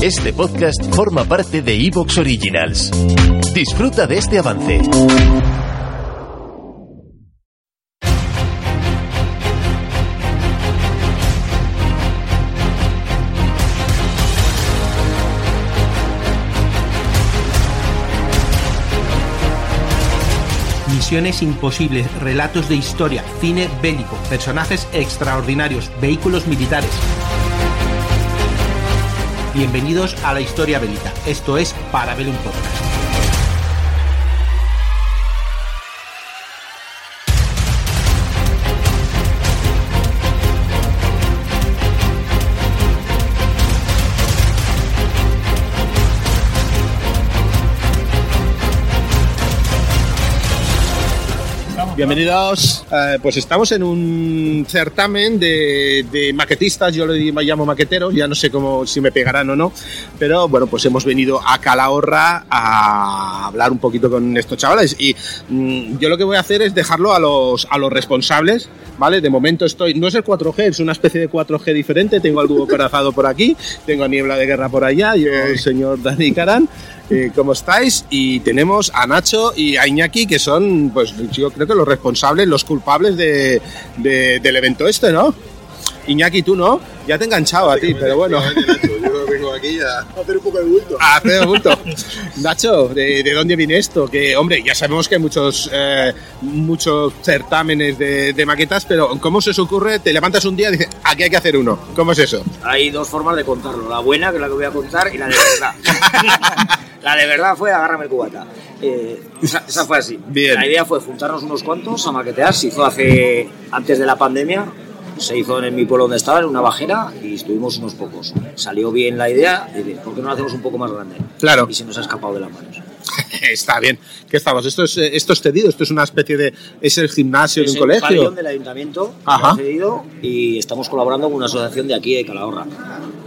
Este podcast forma parte de Evox Originals. Disfruta de este avance. Misiones imposibles, relatos de historia, cine bélico, personajes extraordinarios, vehículos militares. Bienvenidos a la historia bélica. Esto es Para ver un podcast. Bienvenidos. Eh, pues estamos en un certamen de, de maquetistas, yo le llamo maqueteros, ya no sé cómo si me pegarán o no, pero bueno, pues hemos venido a Calahorra a hablar un poquito con estos chavales y mm, yo lo que voy a hacer es dejarlo a los, a los responsables, ¿vale? De momento estoy, no es el 4G, es una especie de 4G diferente, tengo al dúo corazado por aquí, tengo a Niebla de Guerra por allá y el señor Dani Caran. Eh, ¿Cómo estáis? Y tenemos a Nacho y a Iñaki, que son, pues yo creo que los responsables, los culpables de, de- del evento este, ¿no? Iñaki, tú no, ya te he enganchado a ti, pero bueno. Yo vengo aquí a hacer un poco de bulto. A hacer bulto. Nacho, ¿de, de dónde viene esto? Que, hombre, ya sabemos que hay muchos, eh, muchos certámenes de, de maquetas, pero ¿cómo se os ocurre? Te levantas un día y dices, aquí hay que hacer uno. ¿Cómo es eso? Hay dos formas de contarlo, la buena, que es la que voy a contar, y la de verdad. la de verdad fue agárrame el cubata. Eh, esa, esa fue así. Bien. La idea fue juntarnos unos cuantos a maquetear, se hizo hace, antes de la pandemia, se hizo en mi pueblo donde estaba, en una bajera, y estuvimos unos pocos. Salió bien la idea, y ¿por qué no lo hacemos un poco más grande? Claro. Y se nos ha escapado de las manos. Está bien. ¿Qué estamos? Esto es, eh, esto es cedido, esto es una especie de... ¿Es el gimnasio Es de un el colegio? pabellón del ayuntamiento, Ajá. cedido, y estamos colaborando con una asociación de aquí de Calahorra,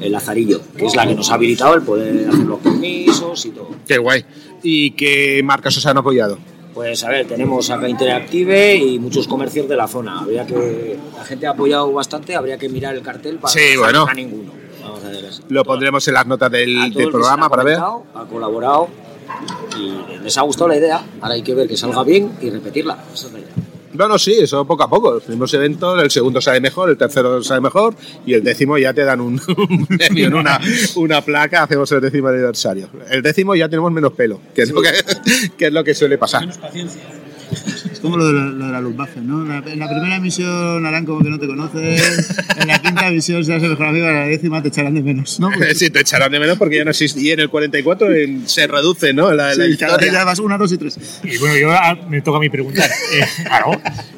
el Lazarillo, que es la que nos ha habilitado el poder hacer los permisos y todo. Qué guay. ¿Y qué marcas os han apoyado? Pues a ver, tenemos acá Interactive y muchos comercios de la zona. Habría que la gente ha apoyado bastante, habría que mirar el cartel para Sí, no bueno. a ninguno. Vamos a ver así. Lo pondremos en las notas del, del programa para ver. Ha colaborado y les ha gustado la idea. Ahora hay que ver que salga bien y repetirla. Esa es la idea. No, no, sí, eso poco a poco. Los primeros eventos, el segundo sale mejor, el tercero sale mejor y el décimo ya te dan un, un premio, una, una placa, hacemos el décimo aniversario. El décimo ya tenemos menos pelo, que es, lo, que, que es lo que suele pasar. Es como lo de la, lo de la Luftwaffe, ¿no? La- En la primera misión harán como que no te conocen, en la quinta misión serás el mejor amigo, en la décima te echarán de menos, ¿no? Pues, Sí, te echarán de menos porque ya no existe. Y en el 44 en- se reduce, ¿no? La, la sí, cada vez historia. ya vas una, dos y tres. Y bueno, yo ahora me toca a mí preguntar. Eh, claro,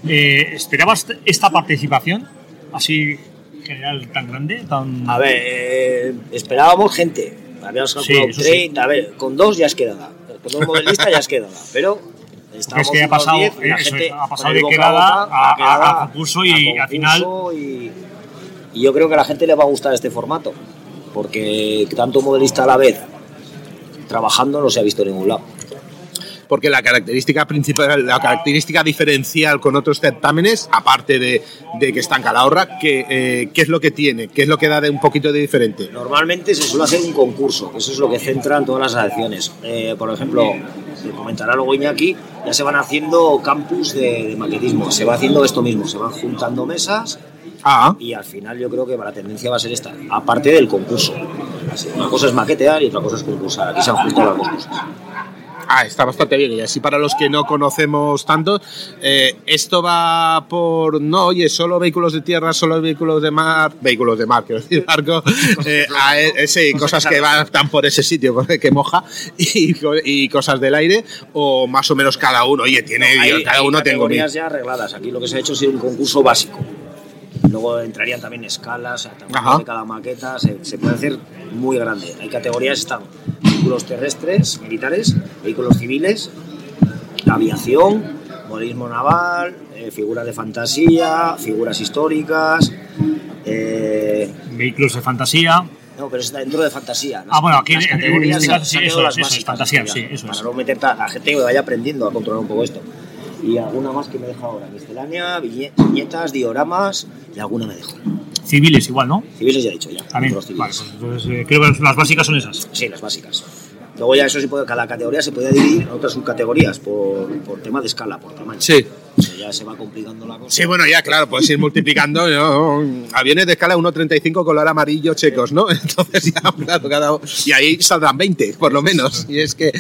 eh, ¿esperabas esta participación así general tan grande? Tan... A ver, eh, esperábamos gente. Habíamos calculado Sí, eso sí. 30, a ver, con dos ya es quedada. Con dos modelistas ya es quedada. Pero estábamos es que ha pasado, 10 y la eso gente es, ha pasado de quedada a- a- quedada, a concurso y al final- Y, y yo creo que a la gente le va a gustar este formato. Porque tanto modelista a la vez trabajando no se ha visto en ningún lado. Porque la característica principal, la característica diferencial con otros certámenes, aparte de, de que está en Calahorra, que, eh, ¿qué es lo que tiene? ¿Qué es lo que da de un poquito de diferente? Normalmente se suele hacer un concurso, que eso es lo que centran todas las acciones. Eh, por ejemplo, comentará luego Iñaki, ya se van haciendo campus de, de maquetismo, se va haciendo esto mismo, se van juntando mesas Ah, y al final yo creo que la tendencia va a ser esta, aparte del concurso. Así, Una cosa es maquetear y otra cosa es concursar, aquí se han juntado las dos cosas. Ah, está bastante bien. Y así para los que no conocemos tanto, eh, esto va por, no, oye, solo vehículos de tierra, solo vehículos de mar, vehículos de mar, quiero decir, barco, eh, a- eh, sí, cosas que van tan por ese sitio porque que moja y, co- y cosas del aire, o más o menos cada uno, oye, tiene, Hay- yo cada hay uno tengo mi... categorías ya arregladas, aquí lo que se ha hecho sido un concurso básico. Luego entrarían también escalas, o sea, de cada maqueta, se, se puede hacer muy grande. Hay categorías, están vehículos terrestres, militares, vehículos civiles, aviación, modelismo naval, eh, figuras de fantasía, figuras históricas. eh, Vehículos de fantasía. no, pero está dentro de fantasía. Ah, bueno, aquí Las en- en categorías este caso sí, eso las eso es, fantasía, sí, eso Para es. no meter a gente que vaya aprendiendo a controlar un poco esto. Y alguna más que me deja ahora. Miscelánea, viñe- viñetas, dioramas y alguna me dejo. Civiles igual, ¿no? Civiles ya he dicho ya. También. los Vale, civiles. pues entonces eh, creo que las básicas son esas. Sí, las básicas. Luego ya eso sí puede, cada categoría se puede dividir en otras subcategorías por, por tema de escala, por tamaño. Sí. O sea, ya se va complicando la cosa. Sí, bueno, ya, claro, puedes ir multiplicando. ¿no? Aviones de escala 1.35 color amarillo checos, ¿no? Entonces ya, claro, cada uno- Y ahí saldrán 20, por lo menos. Y es que.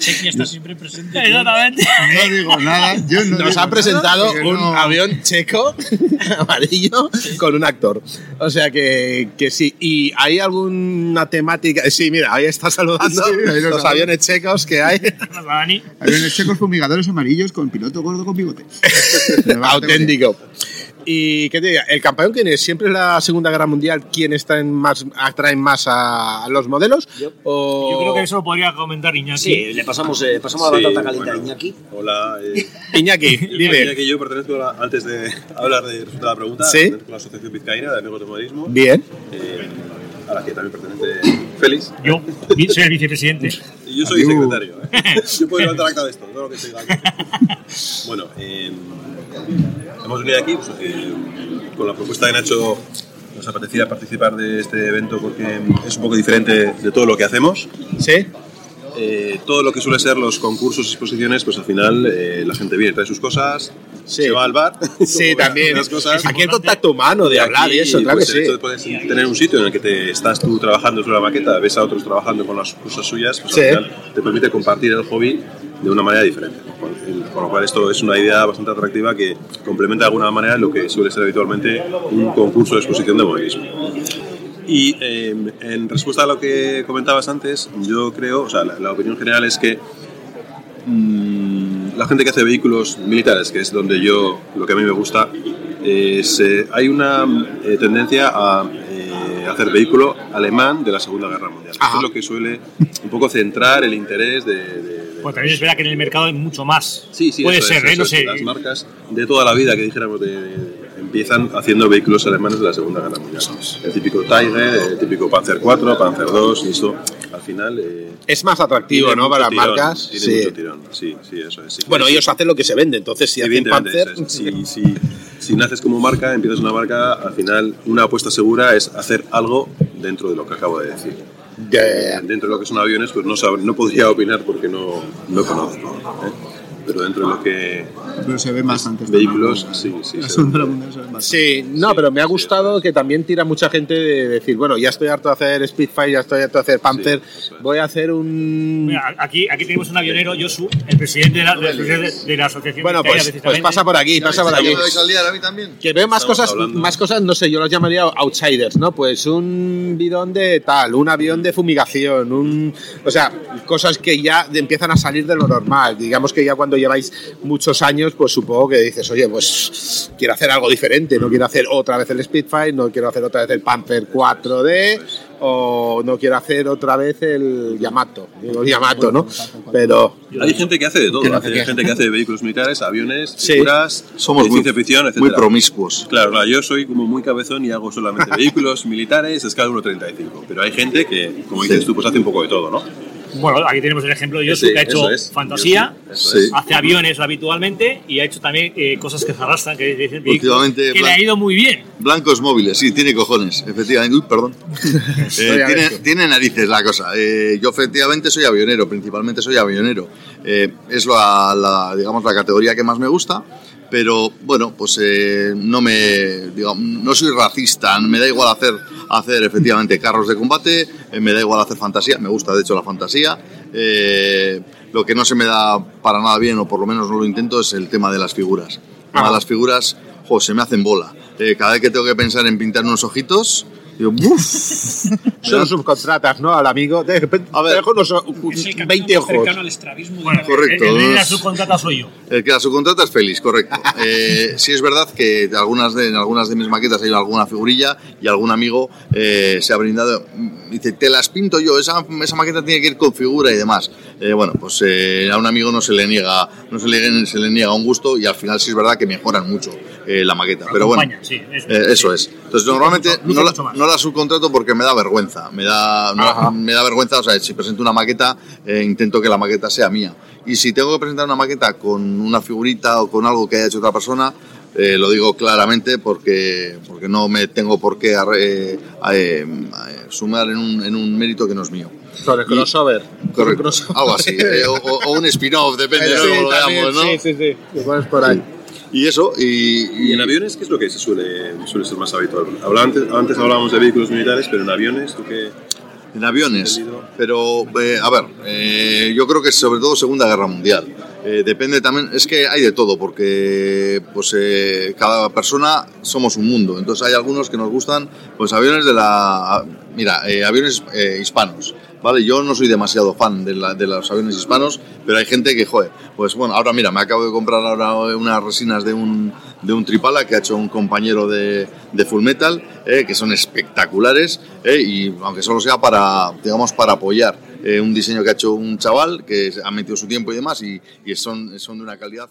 Chequia está siempre presente. Exactamente. No digo nada. Yo no Nos digo han presentado nada un no- avión checo amarillo con un actor. O sea que, que sí. ¿Y hay alguna temática? Sí, mira, ahí está saludando Sí, los sabe. aviones checos que hay. Aviones checos fumigadores amarillos con piloto gordo con bigote. Auténtico. ¿Y qué te diga? ¿El campeón quién es? ¿Siempre es la Segunda Guerra Mundial quien está en más, atraen más a, a los modelos? Yo- ¿O- Yo creo que eso lo podría comentar Iñaki. Sí, le pasamos, eh, pasamos la Sí, batata caliente bueno. a Iñaki. Hola. Eh, Iñaki, dime. Que yo pertenezco a la- antes de hablar de resultado de la pregunta, Sí. pertenezco a la Asociación Vizcaína de Amigos de Modelismo, Bien. eh, a la que también pertenece Félix. Yo soy el vicepresidente. Y yo soy Adiós. secretario. ¿eh? Yo puedo levantar acta de esto, todo lo que estoy aquí. Bueno, eh, hemos venido aquí pues, eh, con la propuesta de Nacho. Nos apetecía participar de este evento porque es un poco diferente de todo lo que hacemos. ¿Sí? Eh, todo lo que suele ser los concursos y exposiciones, pues al final eh, la gente viene, trae sus cosas, Sí. se va al bar. Sí, también. Las cosas. Aquí el contacto humano de hablar aquí, y eso, claro que pues, sí. hecho de poder tener un sitio en el que te estás tú trabajando sobre la maqueta, ves a otros trabajando con las cosas suyas, pues Sí. al final te permite compartir el hobby de una manera diferente. Con, lo cual esto es una idea bastante atractiva que complementa de alguna manera lo que suele ser habitualmente un concurso de exposición de modelismo. Y eh, en respuesta a lo que comentabas antes, yo creo, o sea, la, la opinión general es que mm, la gente que hace vehículos militares, que es donde yo, lo que a mí me gusta, es, eh, hay una eh, tendencia a eh, hacer vehículo alemán de la Segunda Guerra Mundial. Esto Ajá. es lo que suele un poco centrar el interés de... de- Pues también es verdad que en el mercado hay mucho más. Sí, sí, Puede eso ser, ¿eh? No sé. Las marcas de toda la vida que dijéramos de, de- empiezan haciendo vehículos alemanes de la Segunda Guerra Mundial. El típico Tiger, el típico Panzer 4, Panzer 2, y eso al final... eh, Es más atractivo, ¿no? Para las tirón, marcas. Tiene Sí. mucho tirón, sí, sí, eso es. sí. Bueno, ellos hacen lo que se vende, entonces si hacen Panzer. eso es. Si, naces como marca, empiezas una marca, al final una apuesta segura es hacer algo dentro de lo que acabo de decir. Ya. Dentro de lo que son aviones, pues no, no podría opinar porque no, no conozco. ¿eh? Pero dentro de lo que Pero se ven bastantes. vehículos, sí, sí. Se. Sí, no, pero me ha gustado que también tira mucha gente de decir, bueno, ya estoy harto de hacer Spitfire, ya estoy harto de hacer Panther, voy a hacer un... Mira, aquí, aquí tenemos un avionero, Josu, el presidente de la, de la- de la asociación. Bueno, pues, pues pasa por aquí, pasa por aquí. Que veo más Estamos cosas, hablando. más cosas, no sé, yo los llamaría outsiders, ¿no? Pues un bidón de tal, un avión de fumigación, un, o sea, cosas que ya empiezan a salir de lo normal. Digamos que ya cuando lleváis muchos años, pues supongo que dices, oye, pues quiero hacer algo diferente, no quiero hacer otra vez el Spitfire, no quiero hacer otra vez el Panther 4D o no quiero hacer otra vez el Yamato, digo Yamato, ¿no? Pero Hay gente que hace de todo. Hay gente que hace vehículos militares, aviones, Sí. figuras, Somos de muy, ciencia ficción, etc. muy promiscuos. Claro, claro, yo soy como muy cabezón y hago solamente vehículos militares, escala 1.35. Pero hay gente que, como dices tú, pues hace un poco de todo, ¿no? Bueno, aquí tenemos el ejemplo de Josu, Sí, que ha hecho es. fantasía, Sí. es. hace aviones habitualmente y ha hecho también eh, cosas que se arrastran, que, que- Últimamente, que le ha ido muy bien. Blancos móviles, sí, tiene cojones, efectivamente. Uy, perdón. Eh, tiene, tiene narices la cosa. Eh, yo efectivamente soy avionero, principalmente soy avionero. Eh, es la, la, digamos, la categoría que más me gusta. Pero bueno, pues eh, no me digamos, no soy racista, me da igual hacer, hacer efectivamente carros de combate, eh, me da igual hacer fantasía, me gusta de hecho la fantasía. Eh, lo que no se me da para nada bien, o por lo menos no lo intento, es el tema de las figuras. Tema de las figuras, jo, se me hacen bola. Eh, cada vez que tengo que pensar en pintar unos ojitos, son subcontratas, ¿no? Al amigo, de repente, A ver. dejo unos Es el camino 20 más ojos. cercano al estrabismo. Bueno, Correcto. El, el de la subcontrata soy yo. El que la subcontrata es feliz, correcto. Eh, sí es verdad que de algunas de, en algunas de mis maquetas hay alguna figurilla y algún amigo eh, se ha brindado, mm, dice, te las pinto yo, esa, esa maqueta tiene que ir con figura y demás. Eh, bueno, pues eh, a un amigo no se le niega no se le, se le niega un gusto y al final sí es verdad que mejoran mucho eh, la maqueta. Pero bueno, Acompaña, sí, eso. Eh, eso es. Entonces, Luce normalmente mucho- no, la, no la subcontrato porque me da vergüenza. Me da, no- me da vergüenza, o sea, si presento una maqueta, eh, intento que la maqueta sea mía. Y si tengo que presentar una maqueta con una figurita o con algo que haya hecho otra persona, Eh, lo digo claramente porque, porque no me tengo por qué eh, eh, eh, sumar en un, en un mérito que no es mío. Sobre crossover. Correcto, Crossover. algo así. eh, o, un spin-off, depende de Sí, cómo lo veamos, ¿no? Sí, sí, sí. Lo pones por ahí. Y eso, y, ¿Y en aviones qué es lo que se suele, suele ser más habitual? Antes, antes hablábamos de vehículos militares, pero en aviones, ¿tú qué? En aviones. Pero, eh, a ver, eh, yo creo que sobre todo Segunda Guerra Mundial. Eh, depende también, es que hay de todo, porque pues eh, cada persona somos un mundo. Entonces hay algunos que nos gustan, pues aviones de la... Mira, eh, aviones eh, hispanos. Vale, yo no soy demasiado fan de, la- de los aviones hispanos, pero hay gente que, joder, pues bueno, ahora mira, me acabo de comprar ahora unas resinas de un, de un Tripala que ha hecho un compañero de, de Full Metal, eh, que son espectaculares, eh, y aunque solo sea para, digamos, para apoyar eh, un diseño que ha hecho un chaval, que ha metido su tiempo y demás, y, y son, son de una calidad...